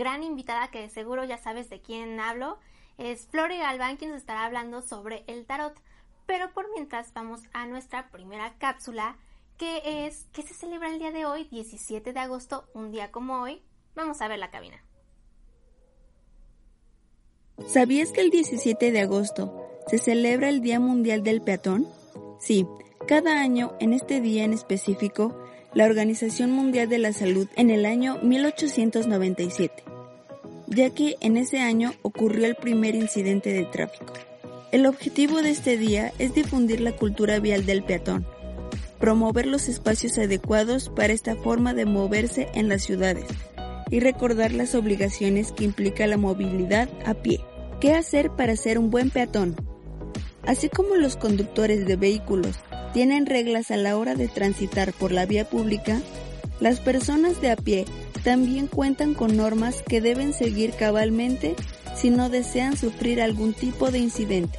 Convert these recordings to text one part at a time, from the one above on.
Gran invitada que seguro ya sabes de quién hablo. Es Flori Galván quien nos estará hablando sobre el tarot. Pero por mientras vamos a nuestra primera cápsula, que es que se celebra el día de hoy, 17 de agosto, un día como hoy. Vamos a ver la cabina. ¿Sabías que el 17 de agosto se celebra el Día Mundial del Peatón? Sí, cada año, en este día en específico, la Organización Mundial de la Salud en el año 1897, ya que en ese año ocurrió el primer incidente de tráfico. El objetivo de este día es difundir la cultura vial del peatón, promover los espacios adecuados para esta forma de moverse en las ciudades y recordar las obligaciones que implica la movilidad a pie. ¿Qué hacer para ser un buen peatón? Así como los conductores de vehículos tienen reglas a la hora de transitar por la vía pública, las personas de a pie también cuentan con normas que deben seguir cabalmente si no desean sufrir algún tipo de incidente.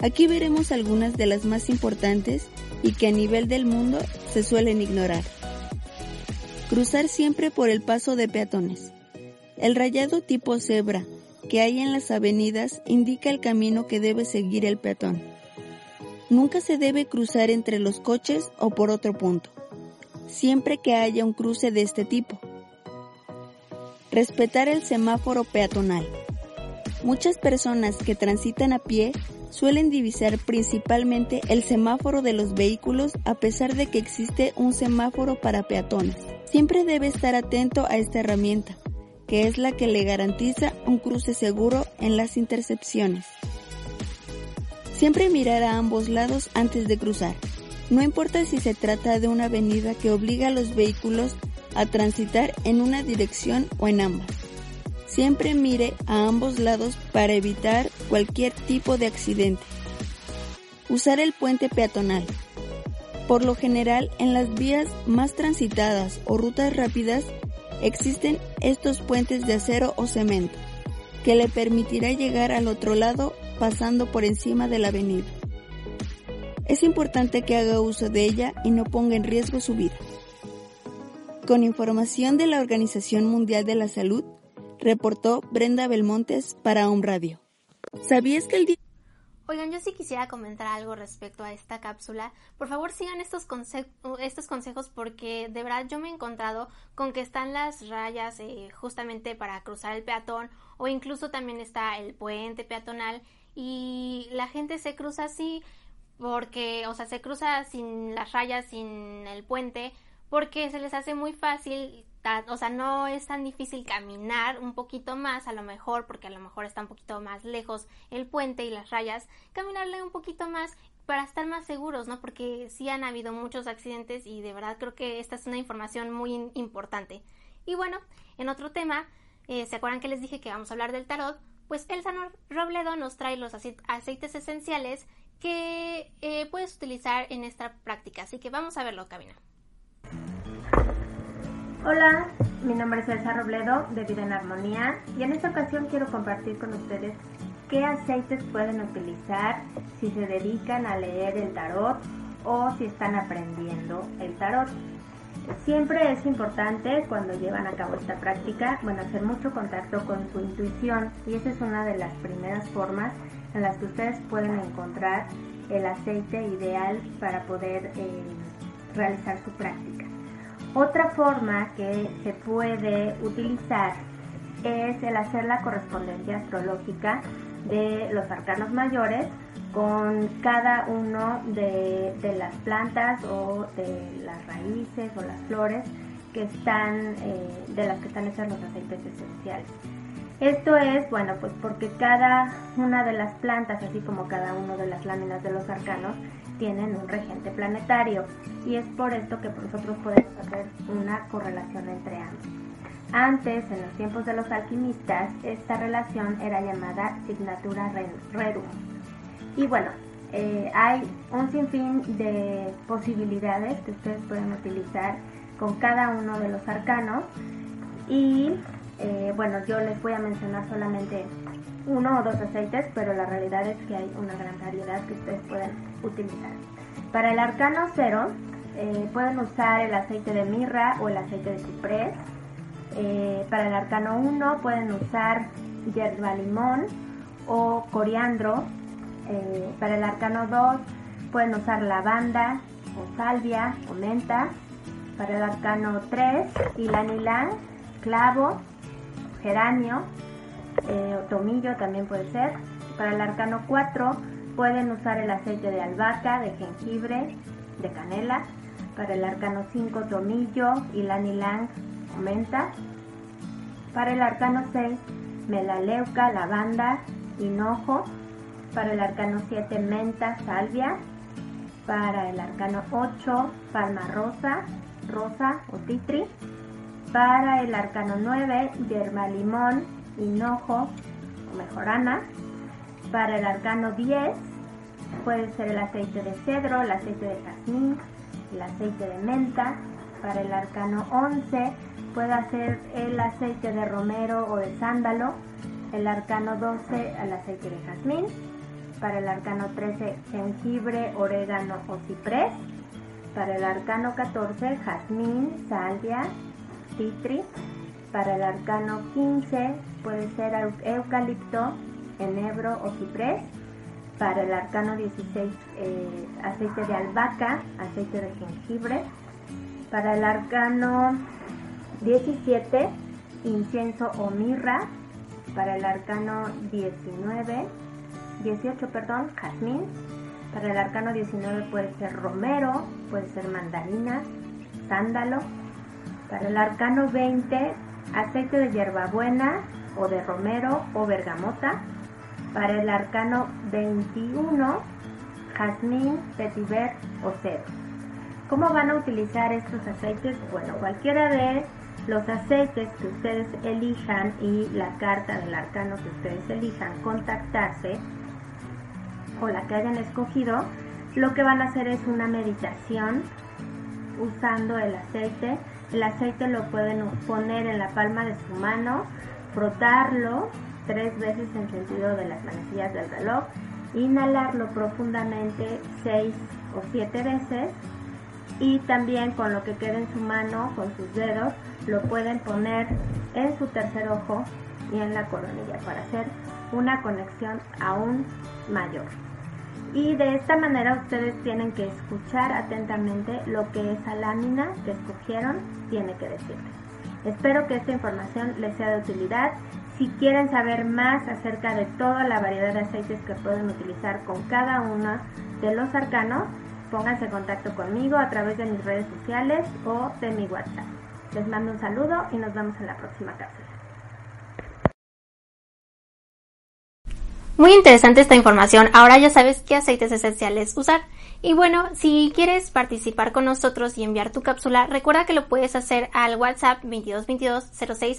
Aquí veremos algunas de las más importantes y que a nivel del mundo se suelen ignorar. Cruzar siempre por el paso de peatones. El rayado tipo cebra que hay en las avenidas indica el camino que debe seguir el peatón. Nunca se debe cruzar entre los coches o por otro punto, siempre que haya un cruce de este tipo. Respetar el semáforo peatonal. Muchas personas que transitan a pie suelen divisar principalmente el semáforo de los vehículos a pesar de que existe un semáforo para peatones. Siempre debe estar atento a esta herramienta, que es la que le garantiza un cruce seguro en las intercepciones. Siempre mirar a ambos lados antes de cruzar. No importa si se trata de una avenida que obliga a los vehículos a transitar en una dirección o en ambas. Siempre mire a ambos lados para evitar cualquier tipo de accidente. Usar el puente peatonal. Por lo general, en las vías más transitadas o rutas rápidas existen estos puentes de acero o cemento, que le permitirá llegar al otro lado pasando por encima de la avenida. Es importante que haga uso de ella y no ponga en riesgo su vida. Con información de la Organización Mundial de la Salud, reportó Brenda Belmontes para un Radio. ¿Sabías que el día Oigan, yo sí quisiera comentar algo respecto a esta cápsula. Por favor, sigan estos, estos consejos porque de verdad yo me he encontrado con que están las rayas eh, justamente para cruzar el peatón o incluso también está el puente peatonal y la gente se cruza así porque, o sea, se cruza sin las rayas, sin el puente, porque se les hace muy fácil o sea, no es tan difícil caminar un poquito más, a lo mejor, porque a lo mejor está un poquito más lejos el puente y las rayas, caminarle un poquito más para estar más seguros, ¿no? Porque sí han habido muchos accidentes y de verdad creo que esta es una información muy importante. Y bueno, en otro tema, eh, ¿se acuerdan que les dije que vamos a hablar del tarot? Pues el San Robledo nos trae los aceites esenciales que eh, puedes utilizar en esta práctica. Así que vamos a verlo, Cabina. Hola, mi nombre es Elsa Robledo de Vida en Armonía y en esta ocasión quiero compartir con ustedes qué aceites pueden utilizar si se dedican a leer el tarot o si están aprendiendo el tarot. Siempre es importante cuando llevan a cabo esta práctica, bueno, hacer mucho contacto con su intuición y esa es una de las primeras formas en las que ustedes pueden encontrar el aceite ideal para poder eh, realizar su práctica. Otra forma que se puede utilizar es el hacer la correspondencia astrológica de los arcanos mayores con cada uno de, las plantas o de las raíces o las flores que están eh, de las que están hechas los aceites esenciales. Esto es, bueno, pues porque cada una de las plantas, así como cada una de las láminas de los arcanos, tienen un regente planetario y es por esto que nosotros podemos hacer una correlación entre ambos. Antes, en los tiempos de los alquimistas, esta relación era llamada signatura rerum. Y bueno, eh, hay un sinfín de posibilidades que ustedes pueden utilizar con cada uno de los arcanos y eh, bueno, yo les voy a mencionar solamente uno o dos aceites, pero la realidad es que hay una gran variedad que ustedes pueden utilizar. Para el arcano cero, eh, pueden usar el aceite de mirra o el aceite de ciprés. Eh, para el arcano 1 pueden usar hierba limón o coriandro. Para el arcano 2 pueden usar lavanda o salvia o menta. Para el arcano 3, ilanilán, clavo, geranio, eh, tomillo también puede ser. Para el arcano 4 pueden usar el aceite de albahaca, de jengibre, de canela. Para el arcano 5 tomillo, ylang ylang o menta. Para el arcano 6 melaleuca, lavanda, hinojo. Para el arcano 7 menta, salvia. Para el arcano 8 palma rosa, rosa o titri. Para el arcano 9 yerba limón, hinojo o mejorana. Para el arcano 10 puede ser el aceite de cedro, el aceite de jazmín, el aceite de menta. Para el arcano 11 puede ser el aceite de romero o de sándalo. El arcano 12 el aceite de jazmín. Para el arcano 13 jengibre, orégano o ciprés. Para el arcano 14 jazmín, salvia, citri. Para el arcano 15 puede ser eucalipto, enebro o ciprés. Para el arcano 16, eh, aceite de albahaca, aceite de jengibre. Para el arcano 17, incienso o mirra. Para el arcano 19, 18, perdón, jazmín. Para el arcano 19 puede ser romero, puede ser mandarina, sándalo. Para el arcano 20, aceite de hierbabuena o de romero o bergamota. Para el arcano 21, jazmín, vetiver o cedro. ¿Cómo van a utilizar estos aceites? Bueno, cualquiera de los aceites que ustedes elijan y la carta del arcano que ustedes elijan contactarse o la que hayan escogido, lo que van a hacer es una meditación usando el aceite El aceite lo pueden poner en la palma de su mano, frotarlo tres veces en sentido de las manecillas del reloj, inhalarlo profundamente seis o siete veces y también con lo que quede en su mano, con sus dedos, lo pueden poner en su tercer ojo y en la coronilla para hacer una conexión aún mayor. Y de esta manera ustedes tienen que escuchar atentamente lo que esa lámina que escogieron tiene que decirles. Espero que esta información les sea de utilidad. Si quieren saber más acerca de toda la variedad de aceites que pueden utilizar con cada uno de los arcanos, pónganse en contacto conmigo a través de mis redes sociales o de mi WhatsApp. Les mando un saludo y nos vemos en la próxima cápsula. Muy interesante esta información. Ahora ya sabes qué aceites esenciales usar. Y bueno, si quieres participar con nosotros y enviar tu cápsula, recuerda que lo puedes hacer al WhatsApp 2222 06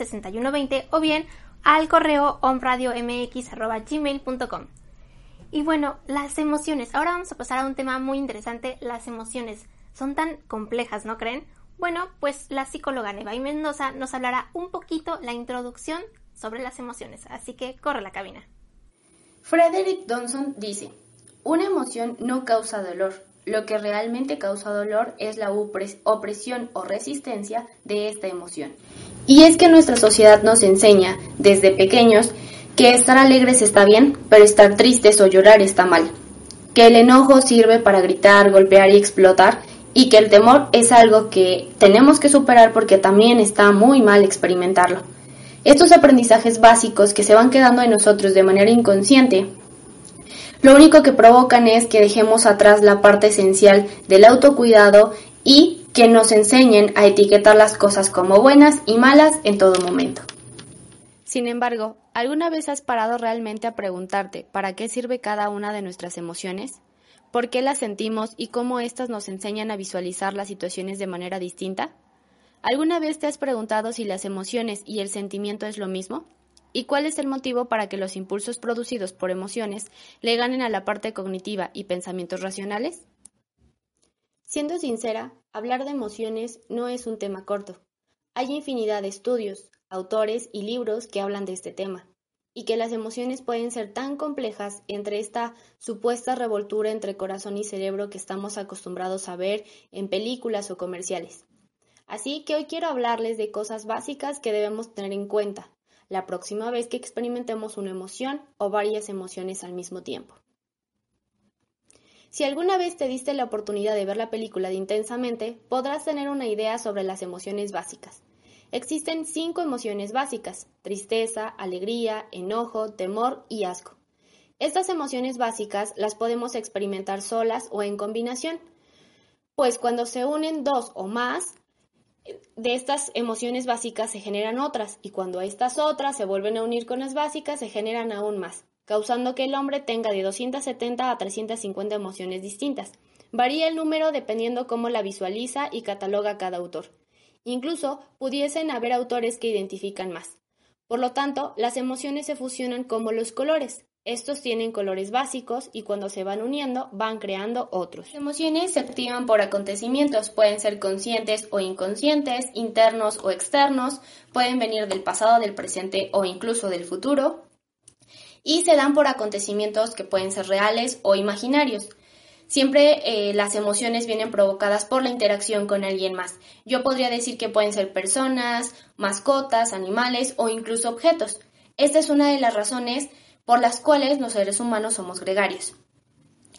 o bien al correo omradiomx.gmail.com. Y bueno, las emociones. Ahora vamos a pasar a un tema muy interesante, las emociones. Son tan complejas, ¿no creen? Bueno, pues la psicóloga Neva y Mendoza nos hablará un poquito la introducción sobre las emociones, así que corre la cabina. Frederick Donson dice, una emoción no causa dolor, lo que realmente causa dolor es la opresión o resistencia de esta emoción. Y es que nuestra sociedad nos enseña, desde pequeños, que estar alegres está bien, pero estar tristes o llorar está mal. Que el enojo sirve para gritar, golpear y explotar, y que el temor es algo que tenemos que superar porque también está muy mal experimentarlo. Estos aprendizajes básicos que se van quedando en nosotros de manera inconsciente, lo único que provocan es que dejemos atrás la parte esencial del autocuidado y que nos enseñen a etiquetar las cosas como buenas y malas en todo momento. Sin embargo, ¿alguna vez has parado realmente a preguntarte para qué sirve cada una de nuestras emociones? ¿Por qué las sentimos y cómo éstas nos enseñan a visualizar las situaciones de manera distinta? ¿Alguna vez te has preguntado si las emociones y el sentimiento es lo mismo? ¿Y cuál es el motivo para que los impulsos producidos por emociones le ganen a la parte cognitiva y pensamientos racionales? Siendo sincera, hablar de emociones no es un tema corto. Hay infinidad de estudios, autores y libros que hablan de este tema, y que las emociones pueden ser tan complejas entre esta supuesta revoltura entre corazón y cerebro que estamos acostumbrados a ver en películas o comerciales. Así que hoy quiero hablarles de cosas básicas que debemos tener en cuenta la próxima vez que experimentemos una emoción o varias emociones al mismo tiempo. Si alguna vez te diste la oportunidad de ver la película de Intensamente, podrás tener una idea sobre las emociones básicas. Existen cinco emociones básicas, tristeza, alegría, enojo, temor y asco. Estas emociones básicas las podemos experimentar solas o en combinación, pues cuando se unen dos o más, de estas emociones básicas se generan otras y cuando estas otras se vuelven a unir con las básicas se generan aún más, causando que el hombre tenga de 270 a 350 emociones distintas. Varía el número dependiendo cómo la visualiza y cataloga cada autor. Incluso pudiesen haber autores que identifican más. Por lo tanto, las emociones se fusionan como los colores. Estos tienen colores básicos y cuando se van uniendo van creando otros. Las emociones se activan por acontecimientos, pueden ser conscientes o inconscientes, internos o externos, pueden venir del pasado, del presente o incluso del futuro. Y se dan por acontecimientos que pueden ser reales o imaginarios. Siempre eh, las emociones vienen provocadas por la interacción con alguien más. Yo podría decir que pueden ser personas, mascotas, animales o incluso objetos. Esta es una de las razones por las cuales los seres humanos somos gregarios.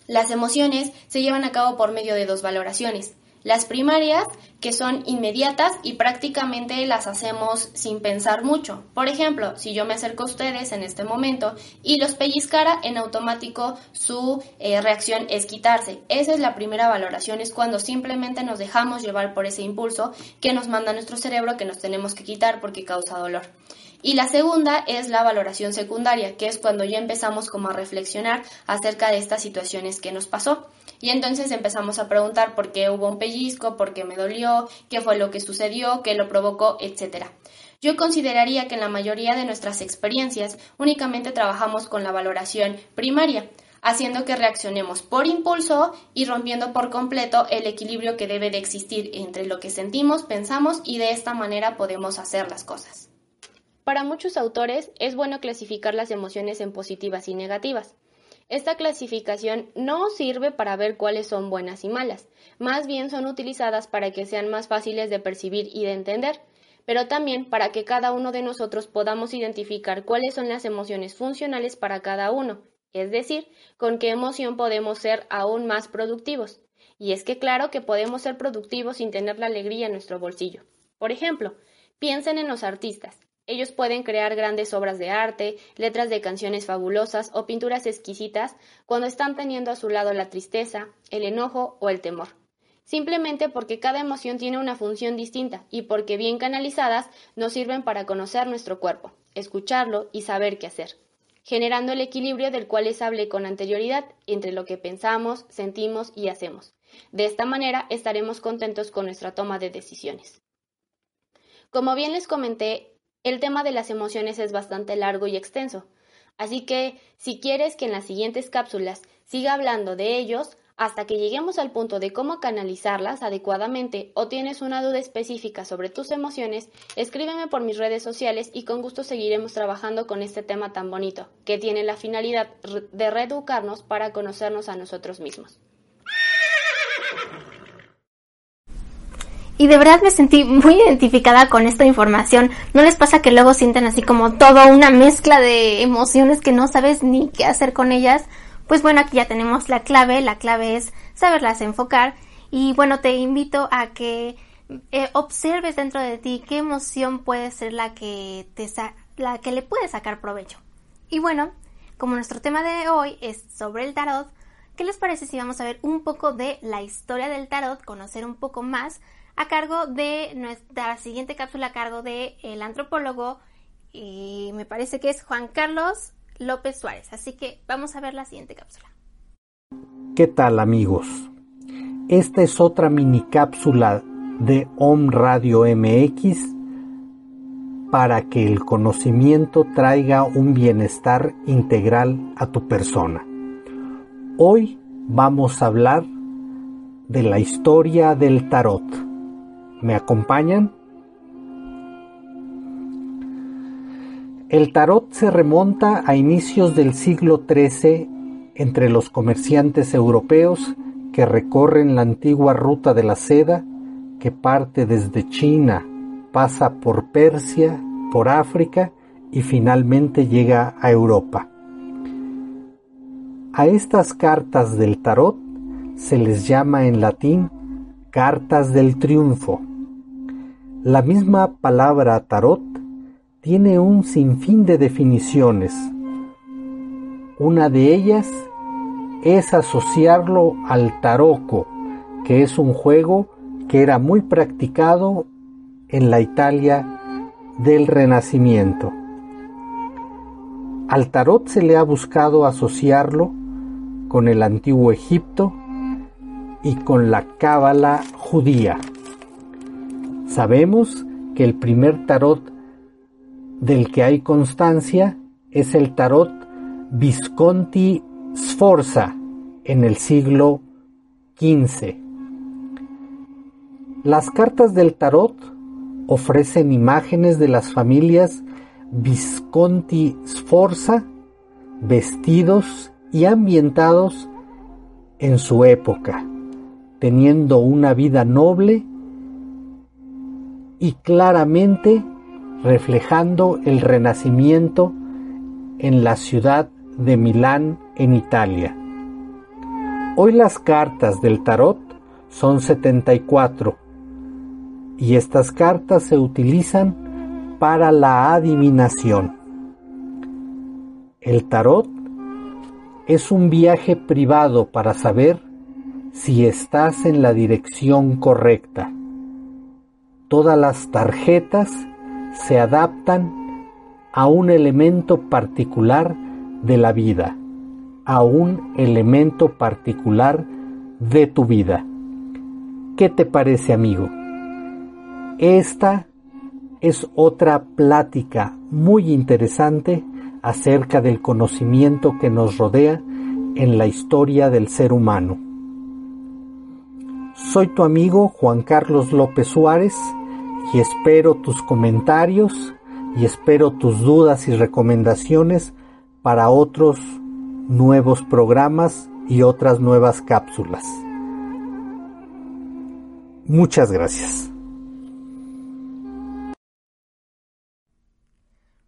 Las emociones se llevan a cabo por medio de dos valoraciones. Las primarias, que son inmediatas y prácticamente las hacemos sin pensar mucho. Por ejemplo, si yo me acerco a ustedes en este momento y los pellizcara, en automático su eh, reacción es quitarse. Esa es la primera valoración, es cuando simplemente nos dejamos llevar por ese impulso que nos manda nuestro cerebro que nos tenemos que quitar porque causa dolor. Y la segunda es la valoración secundaria, que es cuando ya empezamos como a reflexionar acerca de estas situaciones que nos pasó. Y entonces empezamos a preguntar por qué hubo un pellizco, por qué me dolió, qué fue lo que sucedió, qué lo provocó, etc. Yo consideraría que en la mayoría de nuestras experiencias únicamente trabajamos con la valoración primaria. haciendo que reaccionemos por impulso y rompiendo por completo el equilibrio que debe de existir entre lo que sentimos, pensamos y de esta manera podemos hacer las cosas. Para muchos autores es bueno clasificar las emociones en positivas y negativas. Esta clasificación no sirve para ver cuáles son buenas y malas, más bien son utilizadas para que sean más fáciles de percibir y de entender, pero también para que cada uno de nosotros podamos identificar cuáles son las emociones funcionales para cada uno es decir, con qué emoción podemos ser aún más productivos. Y es que claro que podemos ser productivos sin tener la alegría en nuestro bolsillo. Por ejemplo, piensen en los artistas. Ellos pueden crear grandes obras de arte, letras de canciones fabulosas o pinturas exquisitas cuando están teniendo a su lado la tristeza, el enojo o el temor. Simplemente porque cada emoción tiene una función distinta y porque bien canalizadas nos sirven para conocer nuestro cuerpo, escucharlo y saber qué hacer generando el equilibrio del cual les hablé con anterioridad entre lo que pensamos, sentimos y hacemos. De esta manera estaremos contentos con nuestra toma de decisiones. Como bien les comenté, el tema de las emociones es bastante largo y extenso, así que si quieres que en las siguientes cápsulas siga hablando de ellos, hasta que lleguemos al punto de cómo canalizarlas adecuadamente o tienes una duda específica sobre tus emociones, escríbeme por mis redes sociales y con gusto seguiremos trabajando con este tema tan bonito, que tiene la finalidad de reeducarnos para conocernos a nosotros mismos. Y de verdad me sentí muy identificada con esta información. ¿No les pasa que luego sienten así como todo una mezcla de emociones que no sabes ni qué hacer con ellas? Pues bueno, aquí ya tenemos la clave, la clave es saberlas enfocar y bueno, te invito a que eh, observes dentro de ti qué emoción puede ser la que te la que le puedes sacar provecho. Y bueno, como nuestro tema de hoy es sobre el tarot, ¿qué les parece si vamos a ver un poco de la historia del tarot, conocer un poco más a cargo de nuestra siguiente cápsula a cargo de el antropólogo y me parece que es Juan Carlos López Suárez. Así que vamos a ver la siguiente cápsula. ¿Qué tal amigos? Esta es otra mini cápsula de Om Radio MX para que el conocimiento traiga un bienestar integral a tu persona. Hoy vamos a hablar de la historia del tarot. ¿Me acompañan? El tarot se remonta a inicios del siglo XIII entre los comerciantes europeos que recorren la antigua ruta de la seda que parte desde China, pasa por Persia, por África y finalmente llega a Europa. A estas cartas del tarot se les llama en latín cartas del triunfo. La misma palabra tarot tiene un sinfín de definiciones. Una de ellas es asociarlo al taroco, que es un juego que era muy practicado en la Italia del Renacimiento. Al tarot se le ha buscado asociarlo con el antiguo Egipto y con la cábala judía. Sabemos que el primer tarot del que hay constancia es el tarot Visconti Sforza en el siglo XV. Las cartas del tarot ofrecen imágenes de las familias Visconti Sforza vestidos y ambientados en su época, teniendo una vida noble y claramente reflejando el renacimiento en la ciudad de Milán, en Italia. Hoy las cartas del tarot son 74 y estas cartas se utilizan para la adivinación. El tarot es un viaje privado para saber si estás en la dirección correcta. Todas las tarjetas se adaptan a un elemento particular de la vida, a un elemento particular de tu vida. ¿Qué te parece, amigo? Esta es otra plática muy interesante acerca del conocimiento que nos rodea en la historia del ser humano. Soy tu amigo Juan Carlos López Suárez y espero tus comentarios y espero tus dudas y recomendaciones para otros nuevos programas y otras nuevas cápsulas. Muchas gracias.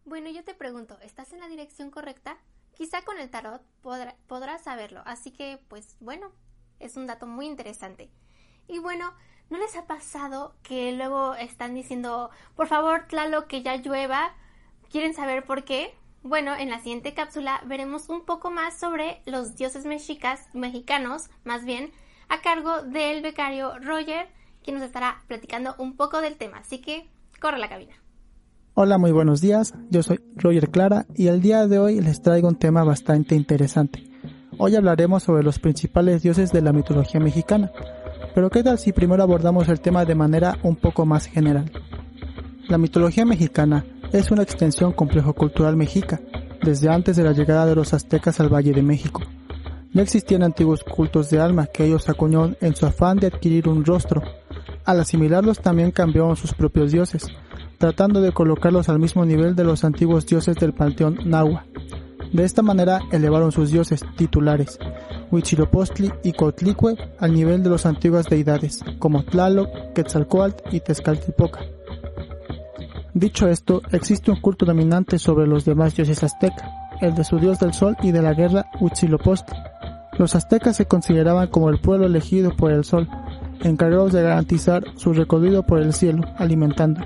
Bueno, yo te pregunto, ¿estás en la dirección correcta? Quizá con el tarot podrás saberlo, así que pues bueno, es un dato muy interesante. Y bueno, ¿no les ha pasado que luego están diciendo, por favor, Tlalo, que ya llueva? ¿Quieren saber por qué? Bueno, en la siguiente cápsula veremos un poco más sobre los dioses mexicas, mexicanos, más bien, a cargo del becario Roger, quien nos estará platicando un poco del tema. Así que, corre la cabina. Hola, muy buenos días. Yo soy Roger Clara y el día de hoy les traigo un tema bastante interesante. Hoy hablaremos sobre los principales dioses de la mitología mexicana. Pero ¿qué tal si primero abordamos el tema de manera un poco más general? La mitología mexicana es una extensión complejo cultural mexica, desde antes de la llegada de los aztecas al Valle de México. No existían antiguos cultos de alma que ellos acuñaron en su afán de adquirir un rostro. Al asimilarlos también cambiaron sus propios dioses, tratando de colocarlos al mismo nivel de los antiguos dioses del panteón Nahua. De esta manera elevaron sus dioses titulares, Huitzilopochtli y Cotlicue, al nivel de las antiguas deidades, como Tlaloc, Quetzalcoatl y Tezcatlipoca. Dicho esto, existe un culto dominante sobre los demás dioses aztecas, el de su dios del sol y de la guerra Huitzilopochtli. Los aztecas se consideraban como el pueblo elegido por el sol, encargados de garantizar su recorrido por el cielo, alimentando.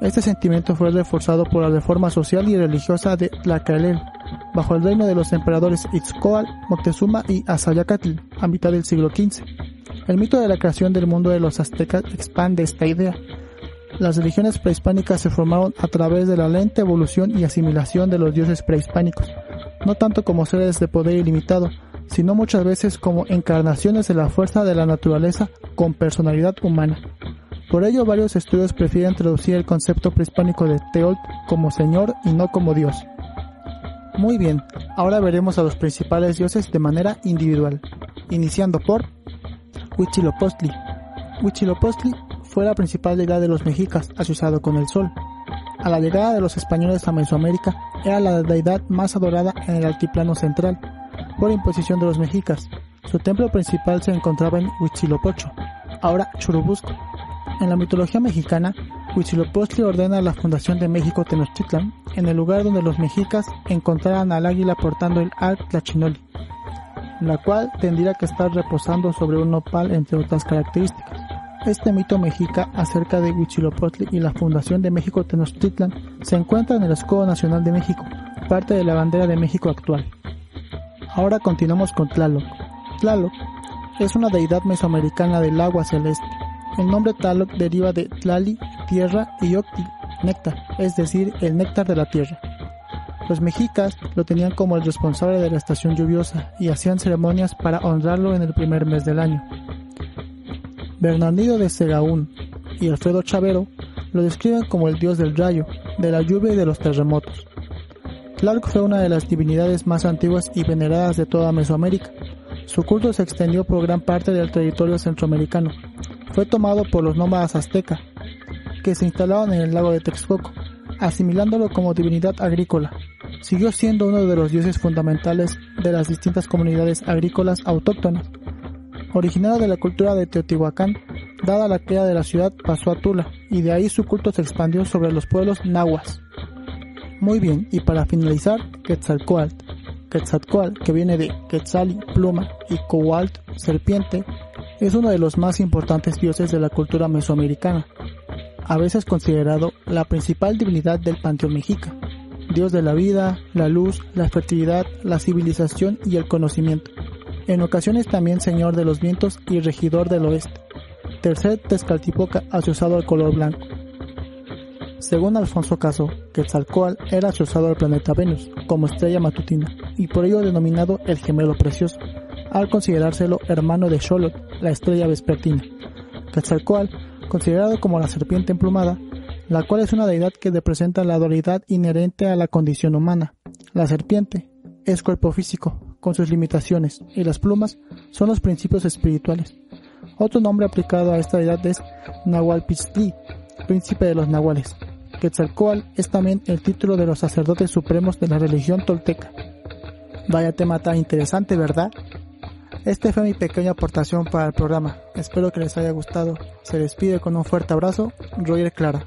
Este sentimiento fue reforzado por la reforma social y religiosa de Tlacaelel, bajo el reino de los emperadores Itzcoal, Moctezuma y Azayacatl, a mitad del siglo XV. El mito de la creación del mundo de los aztecas expande esta idea, las religiones prehispánicas se formaron a través de la lenta evolución y asimilación de los dioses prehispánicos, no tanto como seres de poder ilimitado, sino muchas veces como encarnaciones de la fuerza de la naturaleza con personalidad humana. Por ello, varios estudios prefieren traducir el concepto prehispánico de Teolt como señor y no como dios. Muy bien, ahora veremos a los principales dioses de manera individual, iniciando por Huitzilopochtli. Huitzilopochtli fue la principal deidad de los mexicas, asociado con el sol. A la llegada de los españoles a Mesoamérica, era la deidad más adorada en el altiplano central, por imposición de los mexicas. Su templo principal se encontraba en Huitzilopocho, ahora Churubusco. En la mitología mexicana, Huitzilopochtli ordena la fundación de México Tenochtitlan, en el lugar donde los mexicas encontraran al águila portando el Al Tlachinoli, la cual tendría que estar reposando sobre un nopal entre otras características. Este mito mexica acerca de Huitzilopochtli y la fundación de México Tenochtitlan se encuentra en el escudo nacional de México, parte de la bandera de México actual. Ahora continuamos con Tlaloc. Tlaloc es una deidad mesoamericana del agua celeste. El nombre Tlaloc deriva de Tlali, tierra, y Octi, néctar, es decir, el néctar de la tierra. Los mexicas lo tenían como el responsable de la estación lluviosa y hacían ceremonias para honrarlo en el primer mes del año. Bernardino de Segaún y Alfredo Chavero lo describen como el dios del rayo, de la lluvia y de los terremotos. Tlaloc fue una de las divinidades más antiguas y veneradas de toda Mesoamérica. Su culto se extendió por gran parte del territorio centroamericano. Fue tomado por los nómadas aztecas, que se instalaron en el lago de Texcoco, asimilándolo como divinidad agrícola. Siguió siendo uno de los dioses fundamentales de las distintas comunidades agrícolas autóctonas, Originario de la cultura de Teotihuacán, dada la caída de la ciudad pasó a Tula y de ahí su culto se expandió sobre los pueblos nahuas. Muy bien, y para finalizar, Quetzalcoatl. Quetzalcoatl, que viene de Quetzali, pluma, y Coalt, serpiente, es uno de los más importantes dioses de la cultura mesoamericana, a veces considerado la principal divinidad del panteón mexica, dios de la vida, la luz, la fertilidad, la civilización y el conocimiento en ocasiones también señor de los vientos y regidor del oeste. Tercer Tezcatlipoca asociado al color blanco. Según Alfonso Caso, Quetzalcoatl era asociado al planeta Venus como estrella matutina y por ello denominado el gemelo precioso, al considerárselo hermano de Xolotl, la estrella vespertina. Quetzalcoatl, considerado como la serpiente emplumada, la cual es una deidad que representa la dualidad inherente a la condición humana. La serpiente es cuerpo físico, con sus limitaciones, y las plumas son los principios espirituales. Otro nombre aplicado a esta deidad es príncipe de los nahuales. Quetzalcoatl es también el título de los sacerdotes supremos de la religión tolteca. Vaya tema tan interesante, ¿verdad? Esta fue mi pequeña aportación para el programa. Espero que les haya gustado. Se despide con un fuerte abrazo, Roger Clara.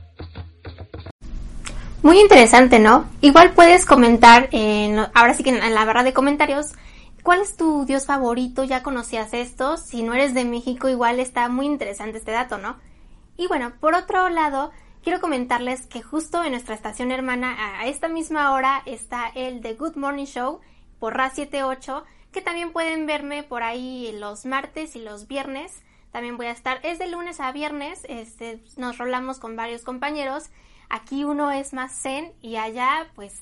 Muy interesante, ¿no? Igual puedes comentar, en, ahora sí que en la barra de comentarios, ¿cuál es tu dios favorito? ¿Ya conocías esto? Si no eres de México, igual está muy interesante este dato, ¿no? Y bueno, por otro lado, quiero comentarles que justo en nuestra estación hermana, a esta misma hora, está el The Good Morning Show por RA78, que también pueden verme por ahí los martes y los viernes. También voy a estar, es de lunes a viernes, este, nos rolamos con varios compañeros Aquí uno es más zen y allá pues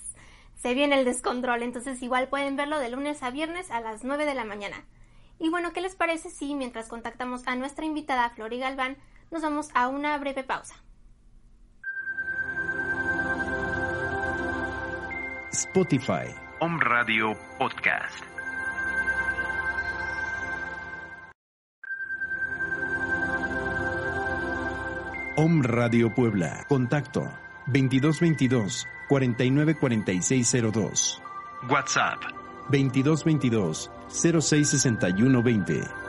se viene el descontrol. Entonces igual pueden verlo de lunes a viernes a las 9 de la mañana. Y bueno, ¿qué les parece si mientras contactamos a nuestra invitada Flori Galván nos vamos a una breve pausa? Spotify. Home Radio Podcast. Om Radio Puebla. Contacto 2222 494602. WhatsApp 2222 066120.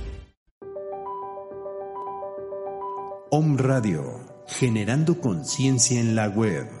Om Radio, generando conciencia en la web.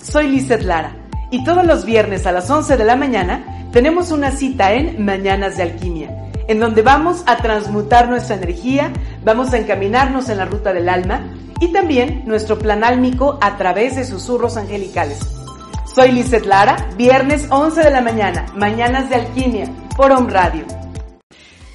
Soy Lizeth Lara y todos los viernes a las 11 de la mañana tenemos una cita en Mañanas de Alquimia, en donde vamos a transmutar nuestra energía, vamos a encaminarnos en la ruta del alma y también nuestro plan álmico a través de susurros angelicales. Soy Lizeth Lara, viernes 11 de la mañana, Mañanas de Alquimia, por Home Radio.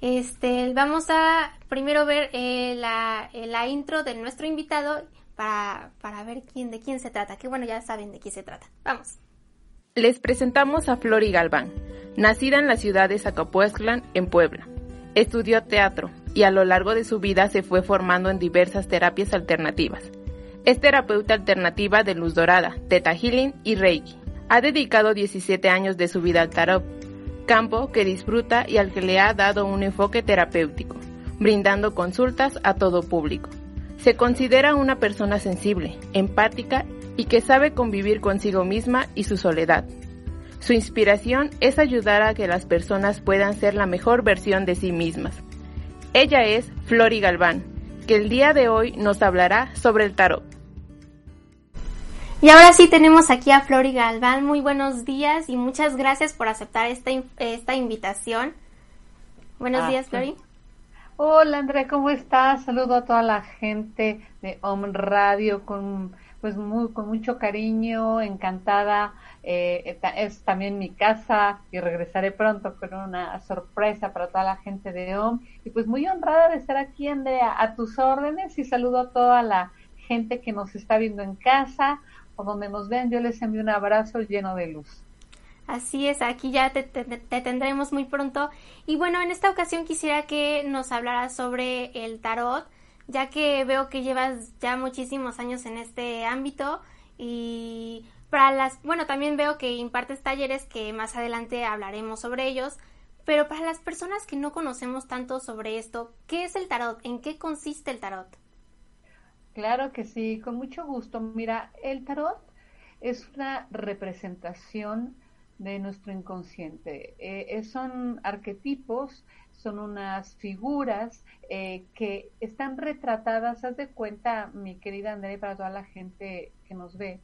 este, vamos a primero ver eh, la, eh, intro de nuestro invitado para, para ver quién, de quién se trata. Que bueno, ya saben de quién se trata. Vamos. Les presentamos a Flori Galván, nacida en la ciudad de Zacapuesclan, en Puebla. Estudió teatro y a lo largo de su vida se fue formando en diversas terapias alternativas. Es terapeuta alternativa de luz dorada, Teta Healing y Reiki. Ha dedicado 17 años de su vida al tarot, campo que disfruta y al que le ha dado un enfoque terapéutico, brindando consultas a todo público. Se considera una persona sensible, empática y que sabe convivir consigo misma y su soledad. Su inspiración es ayudar a que las personas puedan ser la mejor versión de sí mismas. Ella es Flori Galván, que el día de hoy nos hablará sobre el tarot. Y ahora sí tenemos aquí a Flori Galván. Muy buenos días y muchas gracias por aceptar esta, esta invitación. Buenos ah, días, Flori. Hola, Andrea, ¿cómo estás? Saludo a toda la gente de Home Radio con pues muy, con mucho cariño, encantada. Eh, es también mi casa y regresaré pronto con una sorpresa para toda la gente de OM. Y pues muy honrada de estar aquí, Andrea, a tus órdenes y saludo a toda la gente que nos está viendo en casa o donde nos ven. Yo les envío un abrazo lleno de luz. Así es, aquí ya te, te, tendremos muy pronto. Y bueno, en esta ocasión quisiera que nos hablaras sobre el tarot ya que veo que llevas ya muchísimos años en este ámbito y para las, bueno, también veo que impartes talleres que más adelante hablaremos sobre ellos, pero para las personas que no conocemos tanto sobre esto, ¿qué es el tarot? ¿En qué consiste el tarot? Claro que sí, con mucho gusto. Mira, el tarot es una representación de nuestro inconsciente. Eh, son arquetipos son unas figuras eh, que están retratadas, haz de cuenta, mi querida Andrea, para toda la gente que nos ve,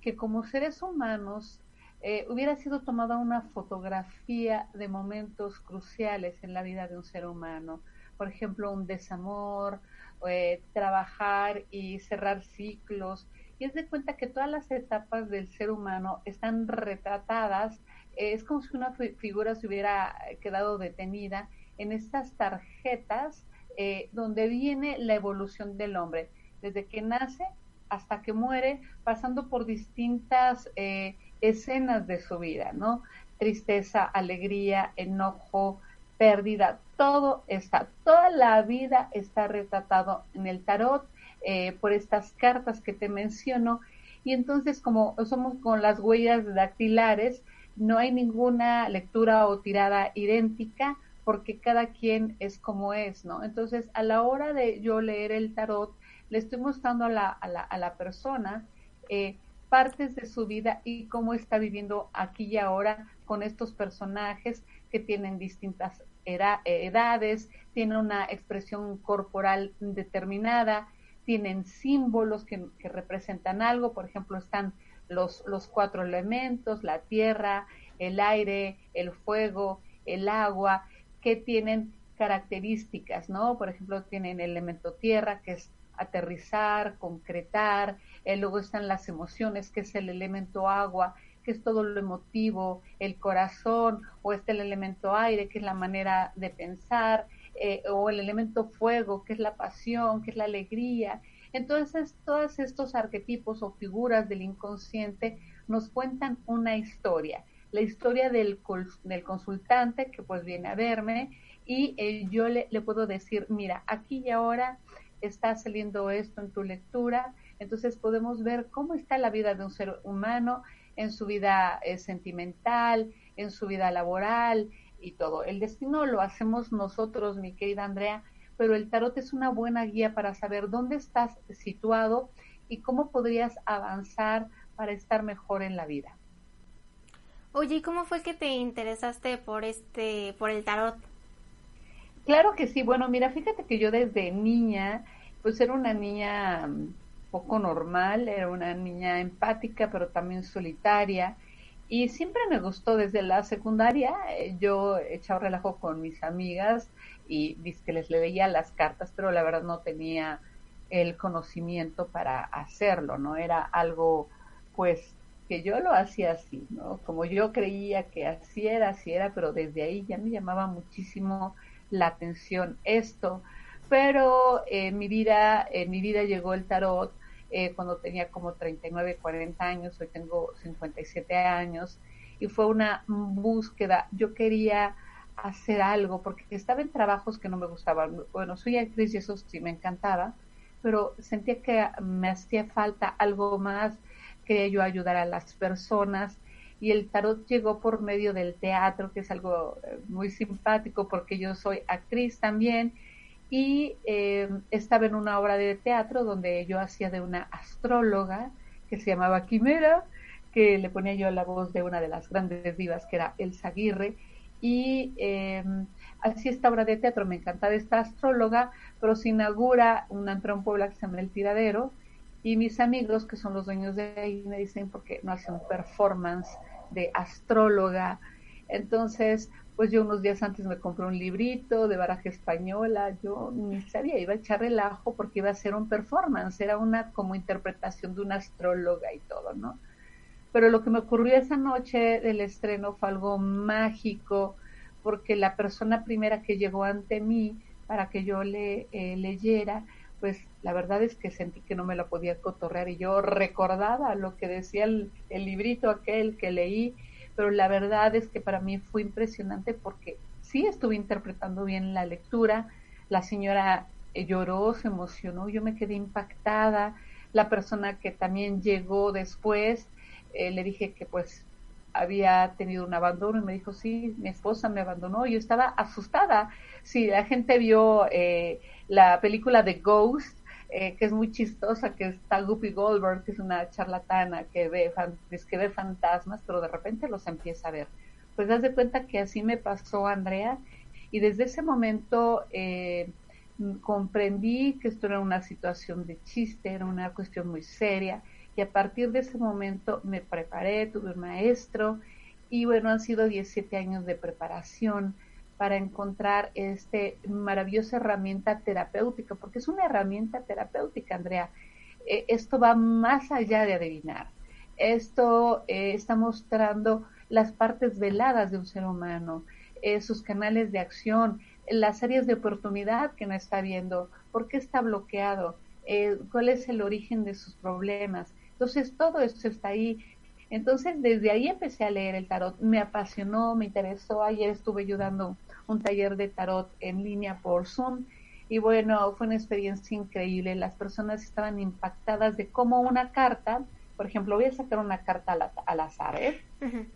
que como seres humanos eh, hubiera sido tomada una fotografía de momentos cruciales en la vida de un ser humano. Por ejemplo, un desamor, eh, trabajar y cerrar ciclos. Y es de cuenta que todas las etapas del ser humano están retratadas. es como si una figura se hubiera quedado detenida en estas tarjetas eh, donde viene la evolución del hombre, desde que nace hasta que muere, pasando por distintas eh, escenas de su vida, ¿no? Tristeza, alegría, enojo, pérdida, todo está, toda la vida está retratado en el tarot eh, por estas cartas que te menciono. Y entonces, como somos con las huellas dactilares, no hay ninguna lectura o tirada idéntica, porque cada quien es como es, ¿no? Entonces, a la hora de yo leer el tarot, le estoy mostrando a la, a la, a la persona eh, partes de su vida y cómo está viviendo aquí y ahora con estos personajes que tienen distintas edades, tienen una expresión corporal determinada, tienen símbolos que, representan algo, por ejemplo, están los, los cuatro elementos, la tierra, el aire, el fuego, el agua, que tienen características, ¿no? Por ejemplo, tienen el elemento tierra, que es aterrizar, concretar, eh, luego están las emociones, que es el elemento agua, que es todo lo emotivo, el corazón, o está el elemento aire, que es la manera de pensar, eh, o el elemento fuego, que es la pasión, que es la alegría. Entonces, todos estos arquetipos o figuras del inconsciente nos cuentan una historia la historia del, del consultante que pues viene a verme y eh, yo le, puedo decir, mira, aquí y ahora está saliendo esto en tu lectura, entonces podemos ver cómo está la vida de un ser humano en su vida eh, sentimental, en su vida laboral y todo. El destino lo hacemos nosotros, mi querida Andrea, pero el tarot es una buena guía para saber dónde estás situado y cómo podrías avanzar para estar mejor en la vida. Oye, ¿y cómo fue que te interesaste por este, por el tarot? Claro que sí. Bueno, mira, fíjate que yo desde niña, pues era una niña mm, poco normal, era una niña empática, pero también solitaria. Y siempre me gustó desde la secundaria. Eh, yo echaba relajo con mis amigas y que les leía las cartas, pero la verdad no tenía el conocimiento para hacerlo, ¿no? Era algo, pues, que yo lo hacía así, ¿no? Como yo creía que así era, así era, pero desde ahí ya me llamaba muchísimo la atención esto. Pero en mi vida, en mi vida llegó el tarot eh, cuando tenía como 39, 40 años, hoy tengo 57 años, y fue una búsqueda. Yo quería hacer algo porque estaba en trabajos que no me gustaban. Bueno, soy actriz y eso sí me encantaba, pero sentía que me hacía falta algo más, quería yo ayudar a las personas y el tarot llegó por medio del teatro, que es algo eh, muy simpático porque yo soy actriz también y eh, estaba en una obra de teatro donde yo hacía de una astróloga que se llamaba Quimera, que le ponía yo la voz de una de las grandes divas que era Elsa Aguirre y eh, así esta obra de teatro, me encantaba esta astróloga, pero se inaugura un antro en Puebla que se llama El Tiradero y mis amigos que son los dueños de ahí me dicen porque no hace un performance de astróloga. Entonces, pues yo unos días antes me compré un librito de baraja española, yo ni sabía, iba a echar relajo porque iba a ser un performance, era una como interpretación de una astróloga y todo, ¿no? Pero lo que me ocurrió esa noche del estreno fue algo mágico, porque la persona primera que llegó ante mí para que yo le eh, leyera, pues la verdad es que sentí que no me la podía cotorrear y yo recordaba lo que decía el, librito aquel que leí, pero la verdad es que para mí fue impresionante porque sí estuve interpretando bien la lectura, la señora eh, lloró, se emocionó, yo me quedé impactada, la persona que también llegó después, eh, le dije que pues había tenido un abandono y me dijo, sí, mi esposa me abandonó. Yo estaba asustada. Sí, la gente vio eh, la película de Ghost, eh, que es muy chistosa, que está Guppy Goldberg, que es una charlatana que ve, que ve fantasmas, pero de repente los empieza a ver. Pues das de cuenta que así me pasó Andrea y desde ese momento eh, comprendí que esto era una situación de chiste, era una cuestión muy seria y a partir de ese momento me preparé, tuve un maestro y bueno, han sido 17 años de preparación para encontrar este maravillosa herramienta terapéutica, porque es una herramienta terapéutica, Andrea. Eh, esto va más allá de adivinar. Esto eh, está mostrando las partes veladas de un ser humano, eh, sus canales de acción, las áreas de oportunidad que no está viendo, por qué está bloqueado, cuál es el origen de sus problemas. Entonces, todo esto está ahí entonces, desde ahí empecé a leer el tarot. Me apasionó, me interesó. Ayer estuve ayudando un taller de tarot en línea por Zoom. Y bueno, fue una experiencia increíble. Las personas estaban impactadas de cómo una carta, por ejemplo, voy a sacar una carta al, azar, ¿eh?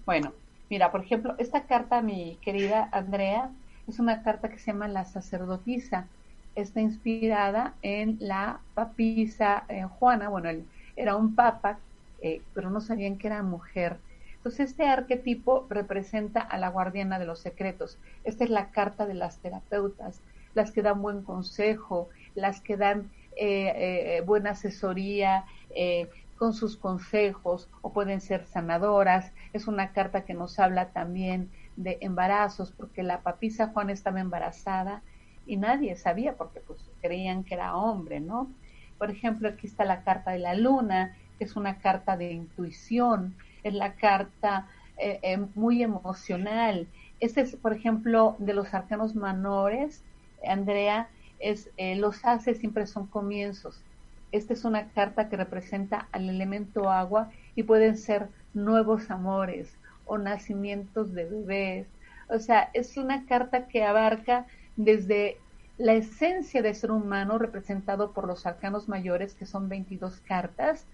Bueno, mira, por ejemplo, esta carta, mi querida Andrea, es una carta que se llama La sacerdotisa. Está inspirada en la papisa eh, Juana, bueno, era un papa, eh, pero no sabían que era mujer entonces, este arquetipo representa a la guardiana de los secretos. Esta es la carta de las terapeutas, las que dan buen consejo, las que dan eh, eh, buena asesoría eh, con sus consejos o pueden ser sanadoras. Es una carta que nos habla también de embarazos, porque la papisa Juan estaba embarazada y nadie sabía porque pues creían que era hombre, ¿no? Por ejemplo, aquí está la carta de la luna, que es una carta de intuición, es la carta eh, eh, muy emocional. Este es, por ejemplo, de los arcanos menores, Andrea, es eh, los haces siempre son comienzos. Esta es una carta que representa al elemento agua y pueden ser nuevos amores o nacimientos de bebés. O sea, es una carta que abarca desde la esencia de ser humano representado por los arcanos mayores, que son 22 cartas,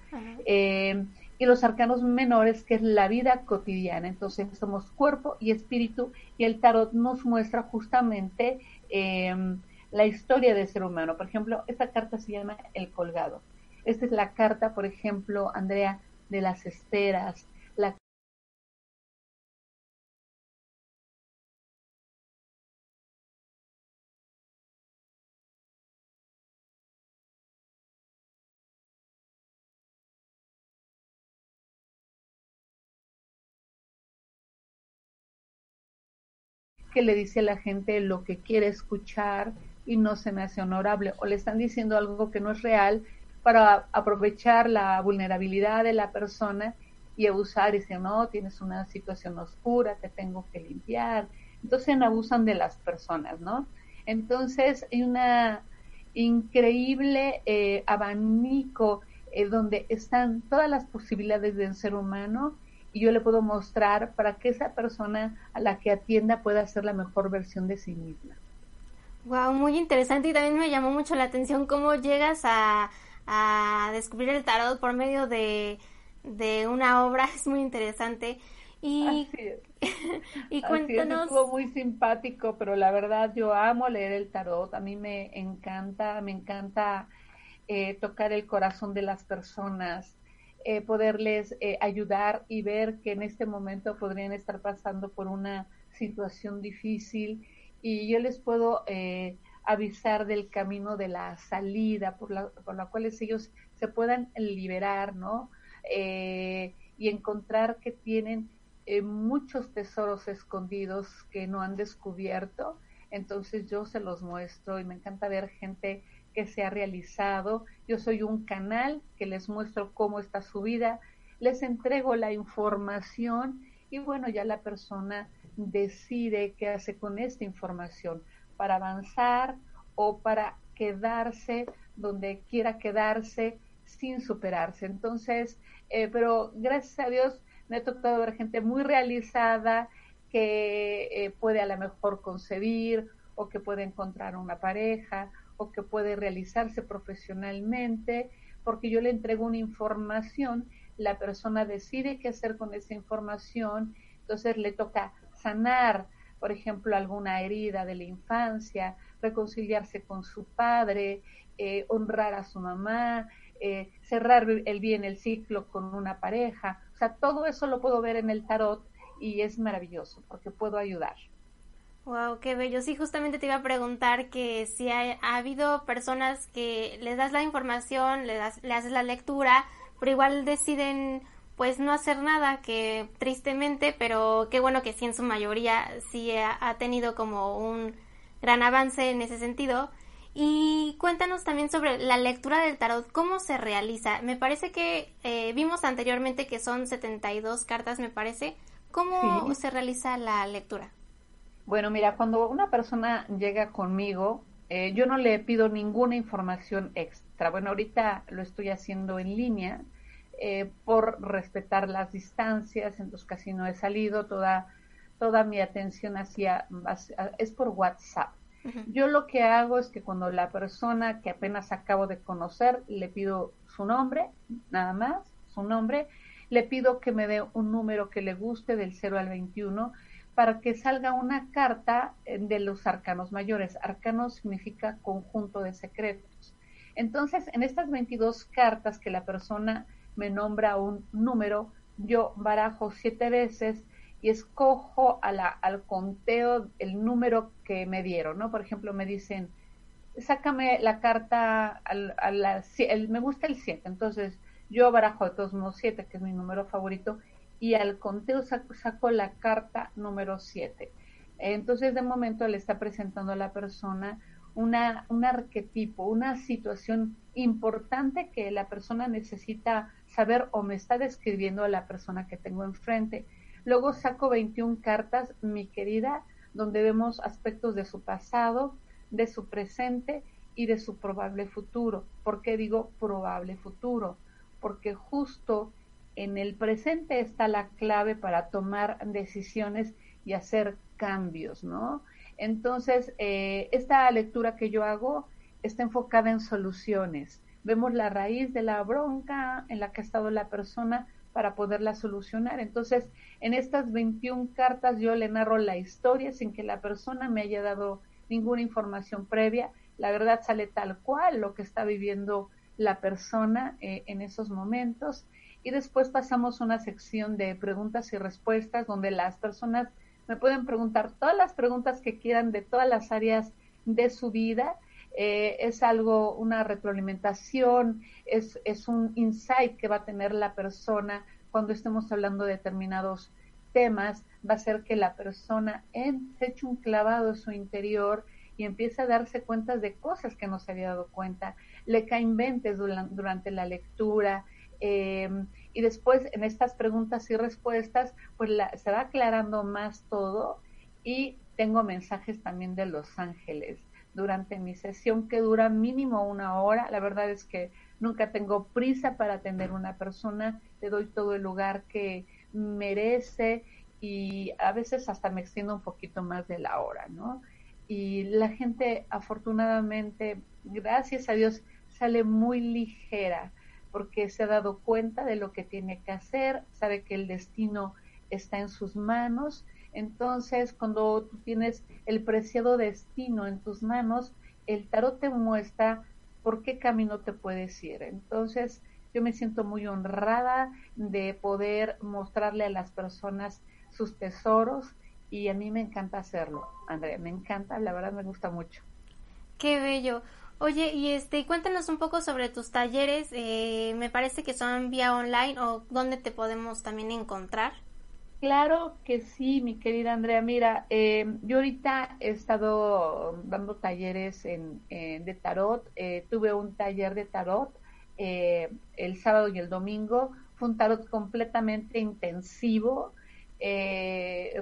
y los arcanos menores, que es la vida cotidiana. Entonces somos cuerpo y espíritu y el tarot nos muestra justamente em, la historia del ser humano. Por ejemplo, esta carta se llama El colgado. Esta es la carta, por ejemplo, Andrea, de las esperas, que le dice a la gente lo que quiere escuchar y no se me hace honorable o le están diciendo algo que no es real para aprovechar la vulnerabilidad de la persona y abusar y decir, no, tienes una situación oscura, te tengo que limpiar. Entonces abusan de las personas, ¿no? Entonces hay una increíble eh, abanico eh, donde están todas las posibilidades del ser humano y yo le puedo mostrar para que esa persona a la que atienda pueda ser la mejor versión de sí misma. Wow, muy interesante y también me llamó mucho la atención cómo llegas a, a descubrir el tarot por medio de, de una obra, es muy interesante. Y, y cuéntanos. estuvo muy simpático, pero la verdad yo amo leer el tarot, a mí me encanta, me encanta eh, tocar el corazón de las personas, eh, poderles eh, ayudar y ver que en este momento podrían estar pasando por una situación difícil y yo les puedo avisar del camino de la salida por la, por la cual ellos se puedan liberar, ¿no? y encontrar que tienen eh, muchos tesoros escondidos que no han descubierto. Entonces yo se los muestro y me encanta ver gente que se ha realizado. Yo soy un canal que les muestro cómo está su vida, les entrego la información y bueno, ya la persona decide qué hace con esta información para avanzar o para quedarse donde quiera quedarse sin superarse. Entonces, eh, pero gracias a Dios me ha tocado ver gente muy realizada que eh, puede a lo mejor concebir o que puede encontrar una pareja o que puede realizarse profesionalmente, porque yo le entrego una información, la persona decide qué hacer con esa información, entonces le toca sanar, por ejemplo, alguna herida de la infancia, reconciliarse con su padre, eh, honrar a su mamá, eh, cerrar el bien el ciclo con una pareja. O sea, todo eso lo puedo ver en el tarot y es maravilloso porque puedo ayudar. Wow, qué bello. Sí, justamente te iba a preguntar que si ha, habido personas que les das la información, le, das, le haces la lectura, pero igual deciden pues no hacer nada, que tristemente, pero qué bueno que sí en su mayoría sí ha tenido como un gran avance en ese sentido. Y cuéntanos también sobre la lectura del tarot, cómo se realiza. Me parece que eh, vimos anteriormente que son 72 cartas, me parece. ¿Cómo se realiza la lectura? Bueno, mira, cuando una persona llega conmigo, eh, yo no le pido ninguna información extra. Bueno, ahorita lo estoy haciendo en línea eh, por respetar las distancias, entonces casi no he salido, toda, toda mi atención hacia, es por WhatsApp. Yo lo que hago es que cuando la persona que apenas acabo de conocer, le pido su nombre, nada más, su nombre, le pido que me dé un número que le guste del 0 al 21 para que salga una carta eh, de los arcanos mayores. Arcanos significa conjunto de secretos. Entonces, en estas 22 cartas que la persona me nombra un número, yo barajo siete veces y escojo a la, al conteo el número que me dieron, ¿no? Por ejemplo, me dicen, sácame la carta, a la, me gusta el 7, entonces yo barajo de todos modos 7, que es mi número favorito, y al conteo saco, la carta número 7. Entonces, de momento le está presentando a la persona una, un arquetipo, una situación importante que la persona necesita saber o me está describiendo a la persona que tengo enfrente. Luego saco 21 cartas, mi querida, donde vemos aspectos de su pasado, de su presente y de su probable futuro. ¿Por qué digo probable futuro? Porque justo en el presente está la clave para tomar decisiones y hacer cambios, ¿no? Entonces, eh, esta lectura que yo hago está enfocada en soluciones. Vemos la raíz de la bronca en la que ha estado la persona para poderla solucionar. Entonces, en estas 21 cartas yo le narro la historia sin que la persona me haya dado ninguna información previa. La verdad sale tal cual lo que está viviendo la persona eh, en esos momentos. Y después pasamos a una sección de preguntas y respuestas donde las personas me pueden preguntar todas las preguntas que quieran de todas las áreas de su vida. Eh, es algo, una retroalimentación, es, es un insight que va a tener la persona cuando estemos hablando de determinados temas, va a ser que la persona en, se eche un clavado en su interior y empiece a darse cuenta de cosas que no se había dado cuenta, le caen ventes durante, la lectura, em, y después en estas preguntas y respuestas, pues se va aclarando más todo y tengo mensajes también de los ángeles durante mi sesión que dura mínimo una hora. La verdad es que nunca tengo prisa para atender a una persona, le doy todo el lugar que merece y a veces hasta me extiendo un poquito más de la hora, ¿no? y la gente afortunadamente, gracias a Dios, sale muy ligera porque se ha dado cuenta de lo que tiene que hacer, sabe que el destino está en sus manos. Entonces, cuando tú tienes el preciado destino en tus manos, el tarot te muestra por qué camino te puedes ir. Entonces, yo me siento muy honrada de poder mostrarle a las personas sus tesoros y a mí me encanta hacerlo, Andrea, me encanta, la verdad me gusta mucho. Qué bello. Oye, y este, cuéntanos un poco sobre tus talleres. Eh, me parece que son vía online o dónde te podemos también encontrar. Claro que sí, mi querida Andrea. Mira, eh, yo ahorita he estado dando talleres en, de tarot. Eh, tuve un taller de tarot el sábado y el domingo. Fue un tarot completamente intensivo.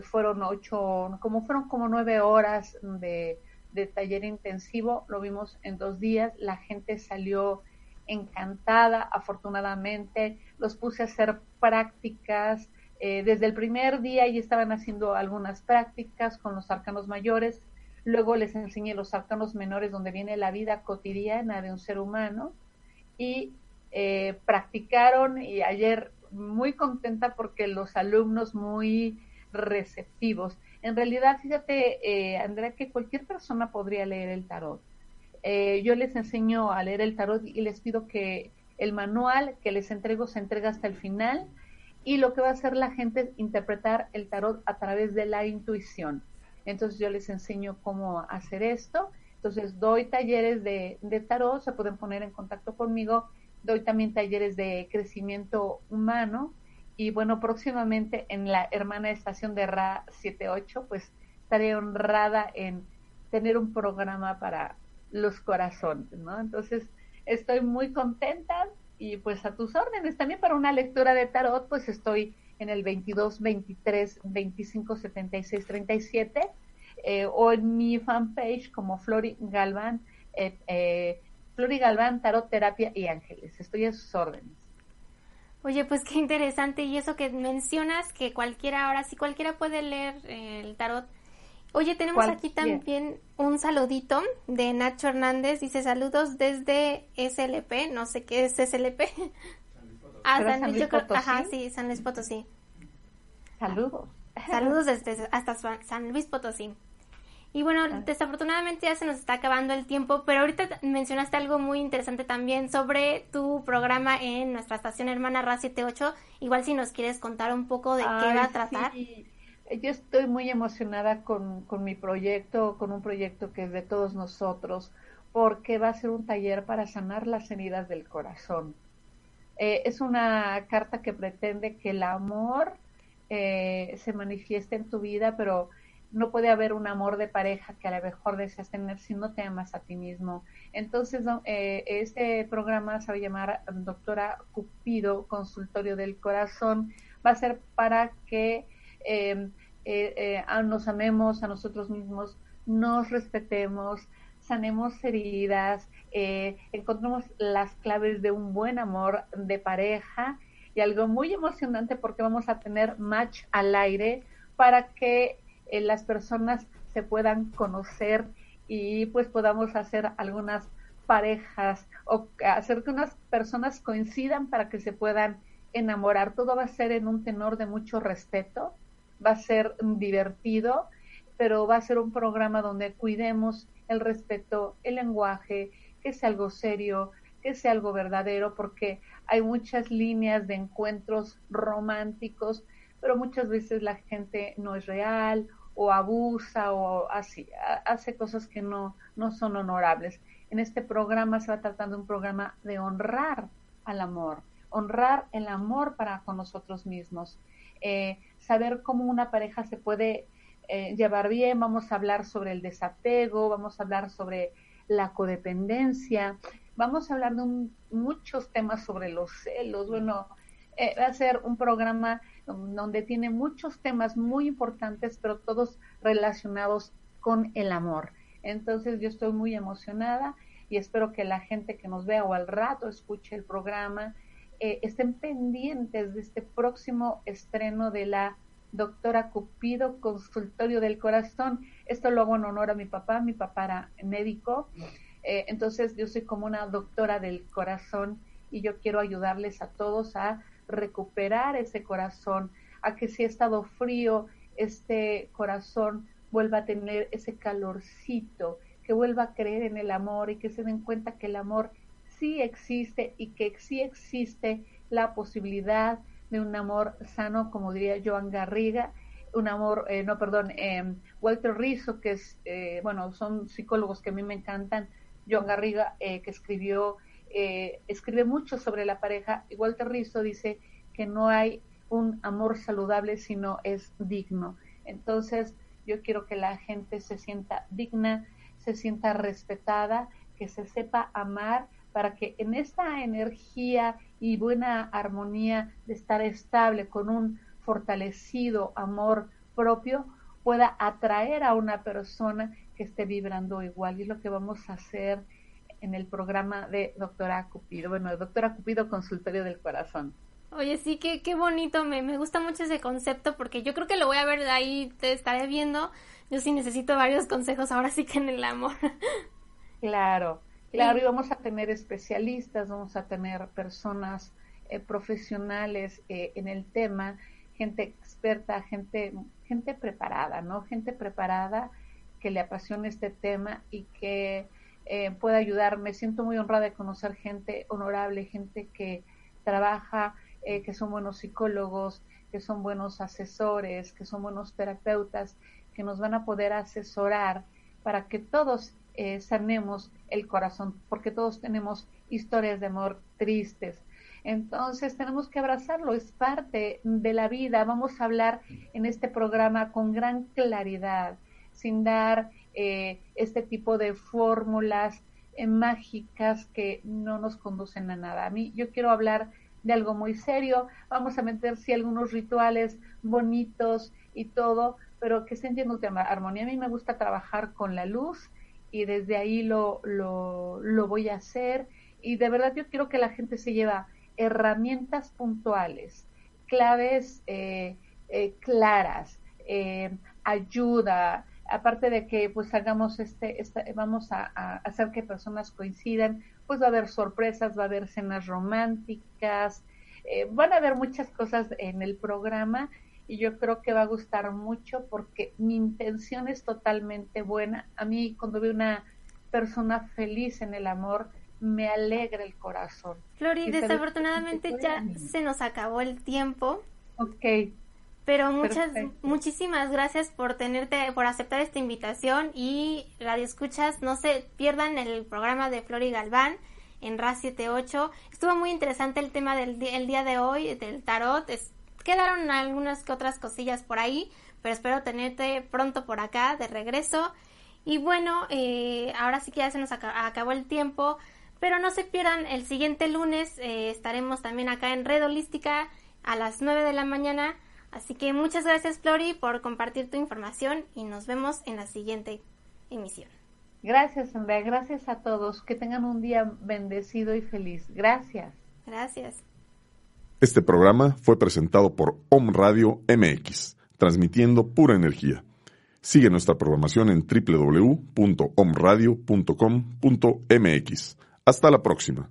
fueron ocho, como fueron como nueve horas de de taller intensivo, lo vimos en dos días, la gente salió encantada, afortunadamente, los puse a hacer prácticas, eh, desde el primer día y estaban haciendo algunas prácticas con los arcanos mayores, luego les enseñé los arcanos menores donde viene la vida cotidiana de un ser humano y eh, practicaron y ayer muy contenta porque los alumnos muy receptivos. En realidad, fíjate, eh, Andrea, que cualquier persona podría leer el tarot. Eh, yo les enseño a leer el tarot y les pido que el manual que les entrego se entrega hasta el final y lo que va a hacer la gente es interpretar el tarot a través de la intuición. Entonces yo les enseño cómo hacer esto. Entonces doy talleres de, de tarot, se pueden poner en contacto conmigo. Doy también talleres de crecimiento humano, y bueno, próximamente en la hermana estación de RA 78, pues estaré honrada en tener un programa para los corazones, ¿no? Entonces, estoy muy contenta y pues a tus órdenes. También para una lectura de tarot, pues estoy en el 22 23 25 76 37 o en mi fanpage como Flori Galván, eh, eh, Flori Galván, Tarot Terapia y Ángeles. Estoy a sus órdenes. Oye, pues qué interesante. Y eso que mencionas, que cualquiera, ahora sí cualquiera puede leer eh, el tarot. Oye, tenemos aquí también un saludito de Nacho Hernández. Dice saludos desde SLP. No sé qué es SLP. Ah, San, Luis Potosí. Ajá, sí, San Luis Potosí. Saludos. Saludos desde hasta San Luis Potosí. Y bueno, desafortunadamente ya se nos está acabando el tiempo, pero ahorita mencionaste algo muy interesante también sobre tu programa en nuestra estación hermana RA 78. Igual si nos quieres contar un poco de qué va a tratar. Yo estoy muy emocionada con, con mi proyecto, con un proyecto que es de todos nosotros, porque va a ser un taller para sanar las heridas del corazón. Eh, es una carta que pretende que el amor eh, se manifieste en tu vida, pero no puede haber un amor de pareja que a lo mejor deseas tener si no te amas a ti mismo. Entonces, eh, este programa se va a llamar Doctora Cupido, Consultorio del Corazón. Va a ser para que em, eh, eh, nos amemos a nosotros mismos, nos respetemos, sanemos heridas, encontremos las claves de un buen amor de pareja y algo muy emocionante porque vamos a tener match al aire para que eh, las personas se puedan conocer y pues podamos hacer algunas parejas o hacer que unas personas coincidan para que se puedan enamorar. Todo va a ser en un tenor de mucho respeto, va a ser divertido, pero va a ser un programa donde cuidemos el respeto, el lenguaje, que sea algo serio, que sea algo verdadero, porque hay muchas líneas de encuentros románticos, pero muchas veces la gente no es real o abusa o así, hace cosas que no, no son honorables. En este programa se va tratando un programa de honrar al amor, honrar el amor para con nosotros mismos, eh, saber cómo una pareja se puede eh, llevar bien, vamos a hablar sobre el desapego, vamos a hablar sobre la codependencia, vamos a hablar de muchos temas sobre los celos, bueno, eh, va a ser un programa donde tiene muchos temas muy importantes, pero todos relacionados con el amor. Entonces yo estoy muy emocionada y espero que la gente que nos vea o al rato escuche el programa eh, estén pendientes de este próximo estreno de la doctora Cupido, consultorio del corazón. Esto lo hago en honor a mi papá, mi papá era médico, eh, entonces yo soy como una doctora del corazón y yo quiero ayudarles a todos a recuperar ese corazón, a que si ha estado frío, este corazón vuelva a tener ese calorcito, que vuelva a creer en el amor y que se den cuenta que el amor sí existe y que sí existe la posibilidad de un amor sano, como diría Joan Garriga, un amor, eh, no, perdón, eh, Walter Rizzo, que es, eh, bueno, son psicólogos que a mí me encantan, Joan Garriga, que escribió, escribe mucho sobre la pareja, y Walter Rizzo dice que no hay un amor saludable, sino es digno. Entonces, yo quiero que la gente se sienta digna, se sienta respetada, que se sepa amar para que en esta energía y buena armonía de estar estable con un fortalecido amor propio pueda atraer a una persona que esté vibrando igual. Y es lo que vamos a hacer en el programa de Doctora Cupido. Bueno, Doctora Cupido, Consultorio del Corazón. Oye, sí, qué, qué bonito, me, me gusta mucho ese concepto porque yo creo que lo voy a ver de ahí, te estaré viendo. Yo sí necesito varios consejos ahora sí que en el amor. Claro, Claro, y vamos a tener especialistas, vamos a tener personas eh, profesionales eh, en el tema, gente experta, gente, gente preparada, ¿no? Gente preparada que le apasione este tema y que eh, pueda ayudar. Me siento muy honrada de conocer gente honorable, gente que trabaja, que son buenos psicólogos, que son buenos asesores, que son buenos terapeutas, que nos van a poder asesorar para que todos eh, sanemos el corazón, porque todos tenemos historias de amor tristes. Entonces tenemos que abrazarlo, es parte de la vida. Vamos a hablar en este programa con gran claridad, sin dar eh, este tipo de fórmulas eh, mágicas que no nos conducen a nada. A mí yo quiero hablar de algo muy serio, vamos a meter sí algunos rituales bonitos y todo, pero que se entienda un armonía. A mí me gusta trabajar con la luz, y desde ahí lo, lo, lo voy a hacer. Y de verdad yo quiero que la gente se lleva herramientas puntuales, claves eh, claras, ayuda, aparte de que pues hagamos este, este vamos a, a, hacer que personas coincidan, pues va a haber sorpresas, va a haber cenas románticas, van a haber muchas cosas en el programa y yo creo que va a gustar mucho porque mi intención es totalmente buena. A mí cuando veo una persona feliz en el amor, me alegra el corazón. Flori, desafortunadamente ya se nos acabó el tiempo. Ok. Pero muchas, muchísimas gracias por tenerte, por aceptar esta invitación y radio escuchas, no se pierdan el programa de Flori Galván en RA 78. Estuvo muy interesante el tema del el día de hoy, del tarot. Es, Quedaron algunas que otras cosillas por ahí, pero espero tenerte pronto por acá de regreso. Y bueno, eh, ahora sí que ya se nos acabó el tiempo, pero no se pierdan el siguiente lunes, eh, estaremos también acá en Red Holística a las 9 de la mañana. Así que muchas gracias Flori por compartir tu información y nos vemos en la siguiente emisión. Gracias Andrea, gracias a todos, que tengan un día bendecido y feliz. Gracias. Gracias. Este programa fue presentado por Om Radio MX, transmitiendo pura energía. Sigue nuestra programación en www.omradio.com.mx. Hasta la próxima.